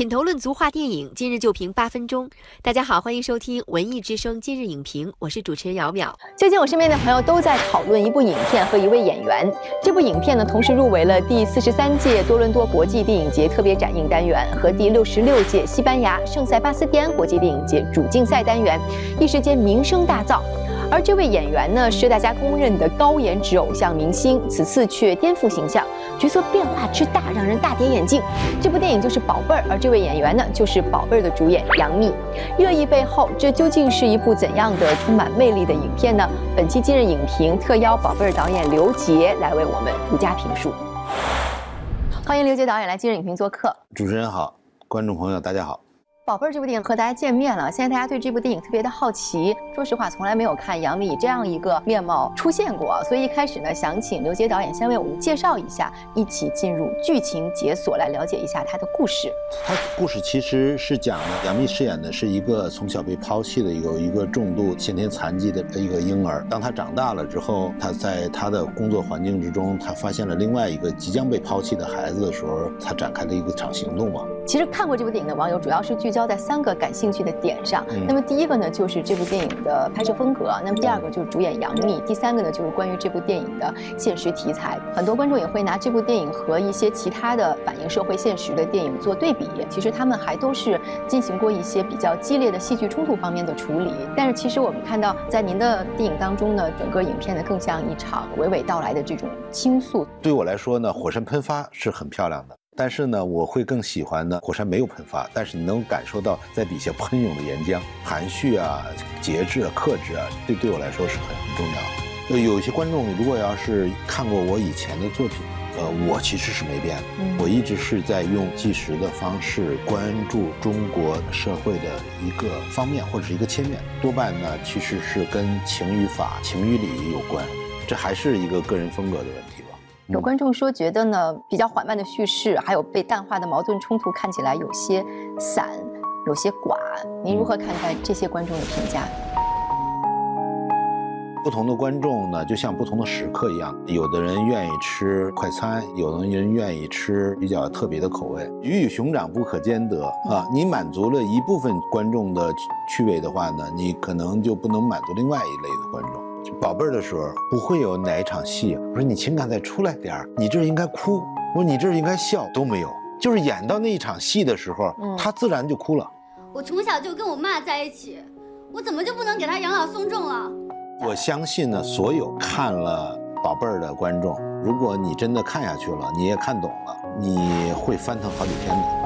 品头论足话电影，今日就评八分钟。大家好，欢迎收听文艺之声今日影评，我是主持人姚淼。最近我身边的朋友都在讨论一部影片和一位演员。这部影片呢，同时入围了第四十三届多伦多国际电影节特别展映单元和第六十六届西班牙圣塞巴斯蒂安国际电影节主竞赛单元，一时间名声大噪。而这位演员呢，是大家公认的高颜值偶像明星，此次却颠覆形象，角色变化之大，让人大跌眼镜。这部电影就是《宝贝儿》，而这位演员呢，就是《宝贝儿》的主演杨幂。热议背后，这究竟是一部怎样的充满魅力的影片呢？本期今日影评特邀《宝贝儿》导演刘杰来为我们独家评述。欢迎刘杰导演来今日影评做客。主持人好，观众朋友大家好。宝贝儿这部电影和大家见面了，现在大家对这部电影特别的好奇。说实话，从来没有看杨幂这样一个面貌出现过，所以一开始呢，想请刘杰导演先为我们介绍一下，一起进入剧情解锁，来了解一下他的故事。他故事其实是讲的杨幂饰演的是一个从小被抛弃的有一个重度先天残疾的一个婴儿。当他长大了之后，他在他的工作环境之中，他发现了另外一个即将被抛弃的孩子的时候，他展开了一个场行动嘛。其实看过这部电影的网友，主要是聚焦在三个感兴趣的点上。那么第一个呢，就是这部电影的拍摄风格；那么第二个就是主演杨幂；第三个呢，就是关于这部电影的现实题材。很多观众也会拿这部电影和一些其他的反映社会现实的电影做对比。其实他们还都是进行过一些比较激烈的戏剧冲突方面的处理。但是其实我们看到，在您的电影当中呢，整个影片呢更像一场娓娓道来的这种倾诉。对我来说呢，火山喷发是很漂亮的。但是呢，我会更喜欢呢，火山没有喷发，但是你能感受到在底下喷涌的岩浆，含蓄啊、节制啊、克制啊，这对我来说是很很重要。呃，有一些观众如果要是看过我以前的作品，呃，我其实是没变的，我一直是在用纪实的方式关注中国社会的一个方面或者是一个切面，多半呢其实是跟情与法、情与理有关，这还是一个个人风格的问题。有观众说，觉得呢比较缓慢的叙事，还有被淡化的矛盾冲突，看起来有些散，有些寡。您如何看待这些观众的评价？不同的观众呢，就像不同的食客一样，有的人愿意吃快餐，有的人愿意吃比较特别的口味。鱼与熊掌不可兼得啊！你满足了一部分观众的趣味的话呢，你可能就不能满足另外一类的观众。宝贝儿的时候不会有哪一场戏，我说你情感再出来点儿，你这应该哭，我说你这应该笑，都没有，就是演到那一场戏的时候，他自然就哭了。我从小就跟我妈在一起，我怎么就不能给她养老送终了？我相信呢，所有看了宝贝儿的观众，如果你真的看下去了，你也看懂了，你会翻腾好几天的。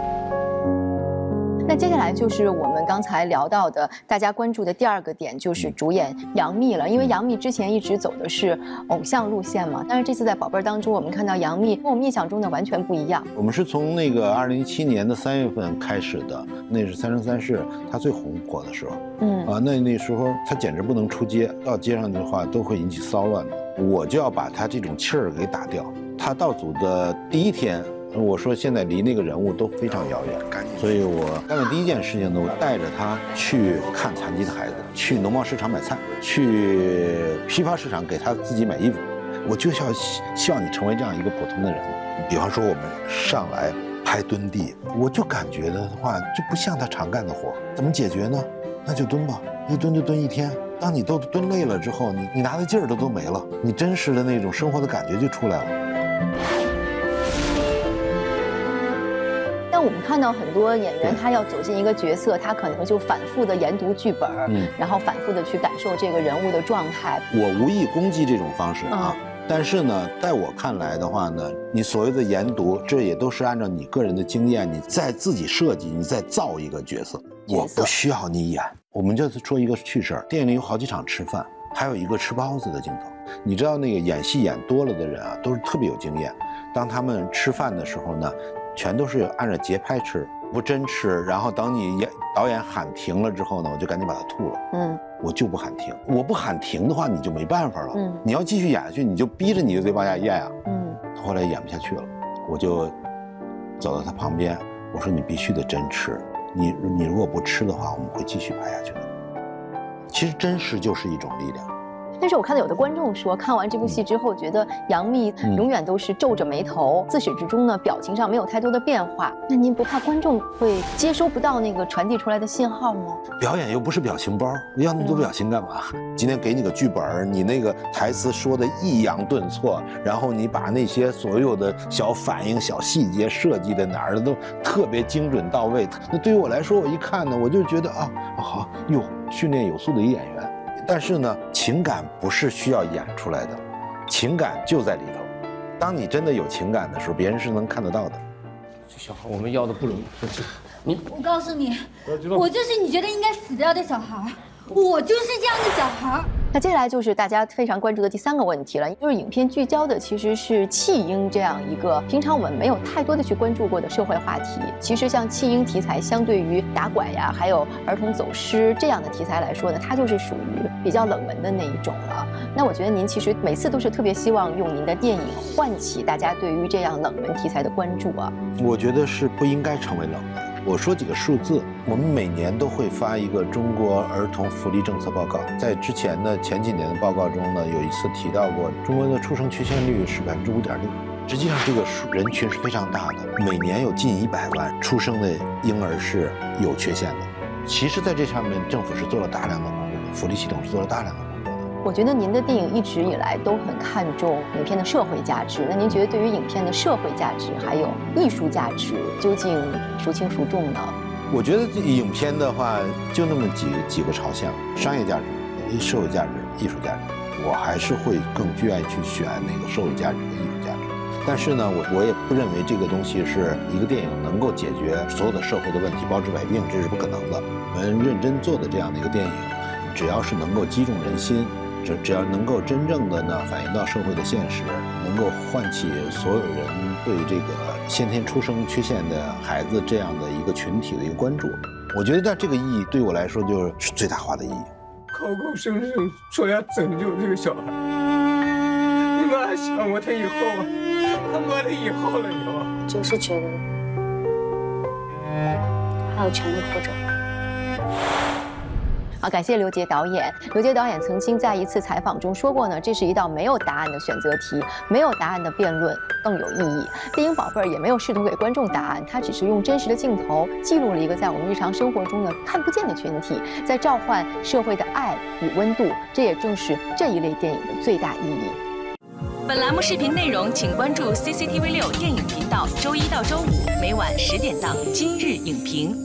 那接下来就是我们刚才聊到的，大家关注的第二个点，就是主演杨幂了。因为杨幂之前一直走的是偶像路线嘛，但是这次在《宝贝儿》当中，我们看到杨幂跟我们印象中的完全不一样。我们是从那个二零一七年的三月份开始的，那是《三生三世》她最红火的时候。嗯啊，那那时候她简直不能出街，到街上的话都会引起骚乱的。我就要把她这种气儿给打掉。她到组的第一天。我说现在离那个人物都非常遥远，所以我干的第一件事情呢，我带着他去看残疾的孩子，去农贸市场买菜，去批发市场给他自己买衣服。我就要希希望你成为这样一个普通的人。比方说我们上来拍蹲地，我就感觉的话就不像他常干的活，怎么解决呢？那就蹲吧，一蹲就蹲一天。当你都蹲累了之后，你你拿的劲儿都都没了，你真实的那种生活的感觉就出来了。我们看到很多演员，他要走进一个角色，他可能就反复的研读剧本，嗯，然后反复的去感受这个人物的状态。我无意攻击这种方式啊，但是呢，在我看来的话呢，你所谓的研读，这也都是按照你个人的经验，你再自己设计，你再造一个角色。我不需要你演。我们就是说一个趣事儿，电影里有好几场吃饭，还有一个吃包子的镜头。你知道那个演戏演多了的人啊，都是特别有经验。当他们吃饭的时候呢？全都是按照节拍吃，不真吃。然后等你演导演喊停了之后呢，我就赶紧把它吐了。嗯，我就不喊停。我不喊停的话，你就没办法了。嗯，你要继续演下去，你就逼着你就得往下咽啊。嗯，后来演不下去了，我就走到他旁边，我说：“你必须得真吃。你你如果不吃的话，我们会继续拍下去的。”其实真实就是一种力量。但是我看到有的观众说，看完这部戏之后，觉得杨幂永远都是皱着眉头，自始至终呢，表情上没有太多的变化。那您不怕观众会接收不到那个传递出来的信号吗？表演又不是表情包，要那么多表情干嘛？今天给你个剧本，你那个台词说的抑扬顿挫，然后你把那些所有的小反应、小细节设计的哪儿的都特别精准到位。那对于我来说，我一看呢，我就觉得啊，好哟，训练有素的一演员。但是呢，情感不是需要演出来的，情感就在里头。当你真的有情感的时候，别人是能看得到的。这小孩我们要的不容易，你我告诉你，我就是你觉得应该死掉的小孩，我就是这样的小孩。那接下来就是大家非常关注的第三个问题了，就是影片聚焦的其实是弃婴这样一个平常我们没有太多的去关注过的社会话题。其实像弃婴题材，相对于打拐呀，还有儿童走失这样的题材来说呢，它就是属于比较冷门的那一种了。那我觉得您其实每次都是特别希望用您的电影唤起大家对于这样冷门题材的关注啊。我觉得是不应该成为冷门。我说几个数字，我们每年都会发一个中国儿童福利政策报告。在之前的前几年的报告中呢，有一次提到过，中国的出生缺陷率是百分之五点六。实际上，这个数人群是非常大的，每年有近一百万出生的婴儿是有缺陷的。其实，在这上面，政府是做了大量的工作的，福利系统是做了大量的。我觉得您的电影一直以来都很看重影片的社会价值。那您觉得对于影片的社会价值还有艺术价值，究竟孰轻孰重呢？我觉得这影片的话，就那么几几个朝向：商业价值、社会价值、艺术价值。我还是会更愿意去选那个社会价值和艺术价值。但是呢，我我也不认为这个东西是一个电影能够解决所有的社会的问题，包治百病，这是不可能的。我们认真做的这样的一个电影，只要是能够击中人心。只只要能够真正的呢反映到社会的现实，能够唤起所有人对这个先天出生缺陷的孩子这样的一个群体的一个关注，我觉得那这个意义对我来说就是最大化的意义。口口声声说要拯救这个小孩，你们还想过他以后啊？他没了以后了以后，就是觉得他有权利活着。好，感谢刘杰导演。刘杰导演曾经在一次采访中说过呢，这是一道没有答案的选择题，没有答案的辩论更有意义。电影《宝贝儿》也没有试图给观众答案，它只是用真实的镜头记录了一个在我们日常生活中呢看不见的群体，在召唤社会的爱与温度。这也正是这一类电影的最大意义。本栏目视频内容，请关注 CCTV 六电影频道，周一到周五每晚十点档《今日影评》。